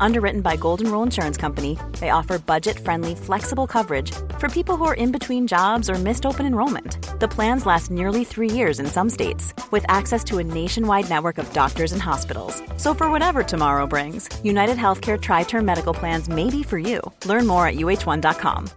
Underwritten by Golden Rule Insurance Company, they offer budget friendly, flexible coverage for people who are in between jobs or missed open enrollment. The plans last nearly three years in some states, with access to a nationwide network of doctors and hospitals. So, for whatever tomorrow brings, United Healthcare Tri Term Medical Plans may be for you. Learn more at uh1.com.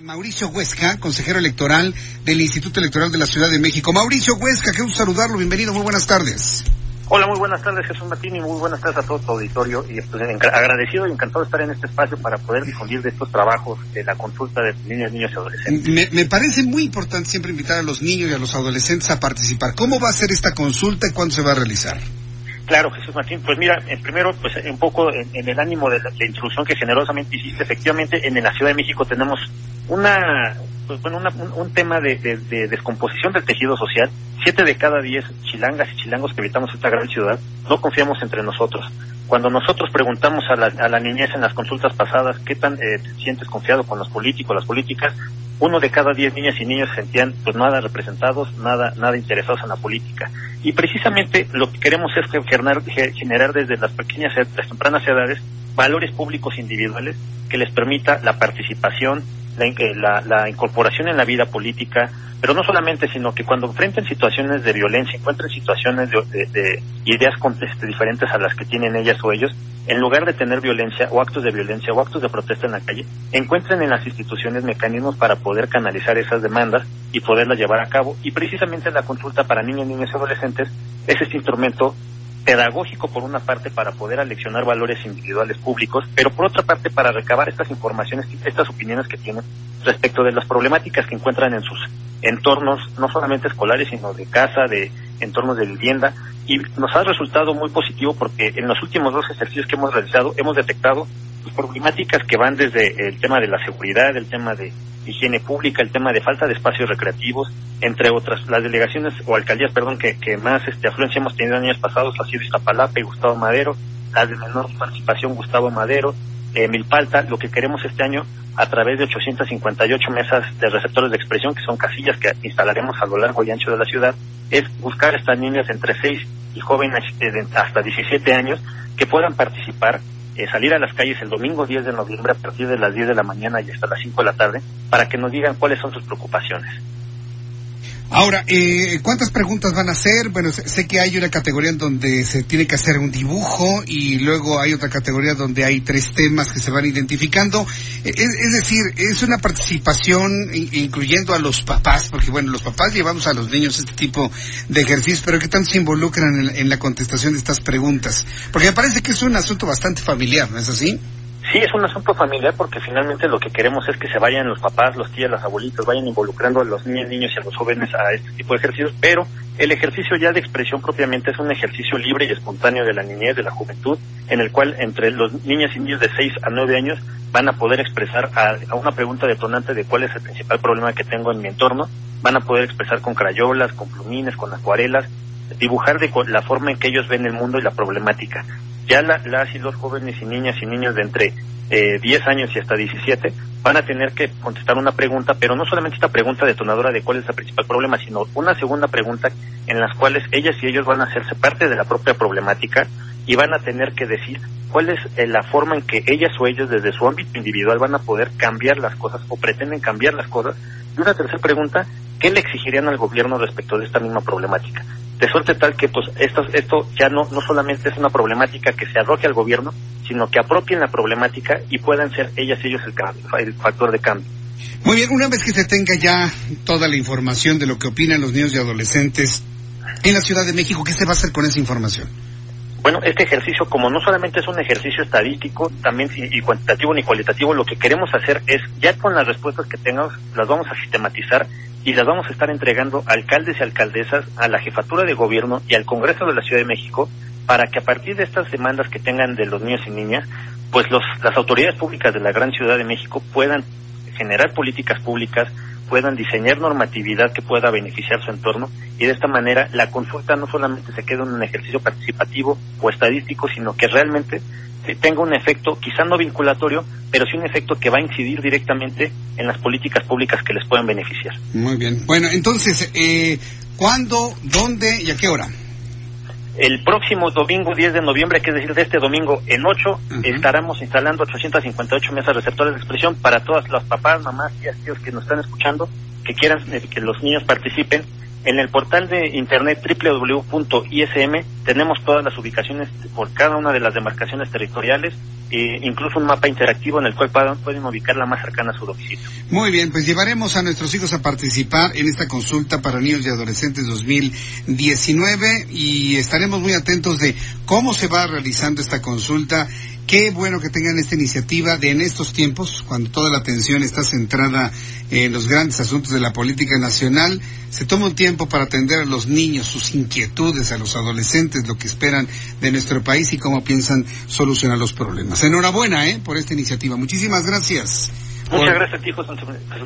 Mauricio Huesca, consejero electoral del Instituto Electoral de la Ciudad de México. Mauricio Huesca, qué gusto saludarlo. Bienvenido, muy buenas tardes. Hola, muy buenas tardes, Jesús Martín, y muy buenas tardes a todo tu auditorio. Y pues, agradecido y encantado de estar en este espacio para poder difundir de estos trabajos de la consulta de niños, niños y adolescentes. Me, me, parece muy importante siempre invitar a los niños y a los adolescentes a participar. ¿Cómo va a ser esta consulta y cuándo se va a realizar? Claro, Jesús Martín. Pues mira, en primero, pues un poco en, en el ánimo de la, la, introducción que generosamente hiciste, efectivamente en la Ciudad de México tenemos una, pues, bueno, una, un, tema de, de, de, descomposición del tejido social. Siete de cada diez chilangas y chilangos que habitamos esta gran ciudad no confiamos entre nosotros. Cuando nosotros preguntamos a la, niñez en las consultas pasadas qué tan eh, te sientes confiado con los políticos, las políticas, uno de cada diez niñas y niños se sentían pues nada representados, nada, nada interesados en la política. Y precisamente lo que queremos es generar, generar desde las pequeñas, las tempranas edades, valores públicos individuales que les permita la participación, la, la, la, incorporación en la vida política, pero no solamente, sino que cuando enfrenten situaciones de violencia, encuentren situaciones de, de, de ideas este, diferentes a las que tienen ellas o ellos, en lugar de tener violencia o actos de violencia o actos de protesta en la calle, encuentren en las instituciones mecanismos para poder canalizar esas demandas y poderlas llevar a cabo. Y precisamente la consulta para niños, niñas y adolescentes es este instrumento pedagógico por una parte para poder aleccionar valores individuales públicos, pero por otra parte para recabar estas informaciones, estas opiniones que tienen respecto de las problemáticas que encuentran en sus entornos, no solamente escolares, sino de casa, de entornos de vivienda, y nos ha resultado muy positivo porque en los últimos dos ejercicios que hemos realizado hemos detectado pues, problemáticas que van desde el tema de la seguridad, el tema de higiene pública, el tema de falta de espacios recreativos, entre otras. Las delegaciones o alcaldías, perdón, que, más este, afluencia hemos tenido en años pasados ha sido Iztapalapa y Gustavo Madero, las de menor participación Gustavo Madero, eh, Milpalta, lo que queremos este año a través de 858 mesas de receptores de expresión, que son casillas que instalaremos a lo largo y ancho de la ciudad, es buscar estas niñas entre 6 y jóvenes eh, hasta 17 años que puedan participar eh, salir a las calles el domingo 10 de noviembre a partir de las 10 de la mañana y hasta las 5 de la tarde para que nos digan cuáles son sus preocupaciones. Ahora, eh, ¿cuántas preguntas van a hacer? Bueno, sé, que hay una categoría en donde se tiene que hacer un dibujo y luego hay otra categoría donde hay tres temas que se van identificando. Es, es decir, es una participación incluyendo a los papás, porque bueno, los papás llevamos a los niños este tipo de ejercicios, pero ¿qué tanto se involucran en la contestación de estas preguntas? Porque me parece que es un asunto bastante familiar, ¿no es así? Sí, es un asunto familiar porque finalmente lo que queremos es que se vayan los papás, los tías, los abuelitos, vayan involucrando a los niños, niños y a los jóvenes a este tipo de ejercicios, pero el ejercicio ya de expresión propiamente es un ejercicio libre y espontáneo de la niñez, de la juventud, en el cual entre los niños y niños de 6 a 9 años van a poder expresar a, a una pregunta detonante de cuál es el principal problema que tengo en mi entorno, van a poder expresar con crayolas, con plumines, con acuarelas, dibujar de la forma en que ellos ven el mundo y la problemática ya la, las y los jóvenes y niñas y niños de entre eh, 10 años y hasta 17 van a tener que contestar una pregunta, pero no solamente esta pregunta detonadora de cuál es el principal problema, sino una segunda pregunta en las cuales ellas y ellos van a hacerse parte de la propia problemática y van a tener que decir cuál es eh, la forma en que ellas o ellos desde su ámbito individual van a poder cambiar las cosas o pretenden cambiar las cosas. Y una tercera pregunta, ¿qué le exigirían al gobierno respecto de esta misma problemática? De suerte tal que pues esto, esto ya no, no solamente es una problemática que se arroje al gobierno, sino que apropien la problemática y puedan ser ellas y ellos el, el factor de cambio. Muy bien, una vez que se tenga ya toda la información de lo que opinan los niños y adolescentes en la Ciudad de México, ¿qué se va a hacer con esa información? Bueno, este ejercicio, como no solamente es un ejercicio estadístico, también y cuantitativo ni cualitativo, lo que queremos hacer es, ya con las respuestas que tengamos, las vamos a sistematizar y las vamos a estar entregando a alcaldes y alcaldesas, a la jefatura de gobierno y al Congreso de la Ciudad de México, para que a partir de estas demandas que tengan de los niños y niñas, pues los, las autoridades públicas de la gran Ciudad de México puedan generar políticas públicas, puedan diseñar normatividad que pueda beneficiar su entorno y de esta manera la consulta no solamente se quede en un ejercicio participativo o estadístico, sino que realmente tenga un efecto, quizá no vinculatorio, pero sí un efecto que va a incidir directamente en las políticas públicas que les puedan beneficiar. Muy bien. Bueno, entonces, eh, ¿cuándo, dónde y a qué hora? El próximo domingo 10 de noviembre, que es decir, de este domingo en 8, estaremos instalando 858 mesas receptores de expresión para todas las papás, mamás, tías, tíos que nos están escuchando, que quieran eh, que los niños participen. En el portal de internet www.ism tenemos todas las ubicaciones por cada una de las demarcaciones territoriales e incluso un mapa interactivo en el cual pueden ubicar la más cercana a su domicilio. Muy bien, pues llevaremos a nuestros hijos a participar en esta consulta para niños y adolescentes 2019 y estaremos muy atentos de cómo se va realizando esta consulta Qué bueno que tengan esta iniciativa de en estos tiempos, cuando toda la atención está centrada en los grandes asuntos de la política nacional, se toma un tiempo para atender a los niños, sus inquietudes, a los adolescentes, lo que esperan de nuestro país y cómo piensan solucionar los problemas. Enhorabuena, ¿eh? Por esta iniciativa. Muchísimas gracias. Muchas gracias a ti, José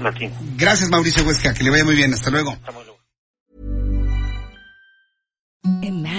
Martín. Gracias, Mauricio Huesca. Que le vaya muy bien. Hasta luego.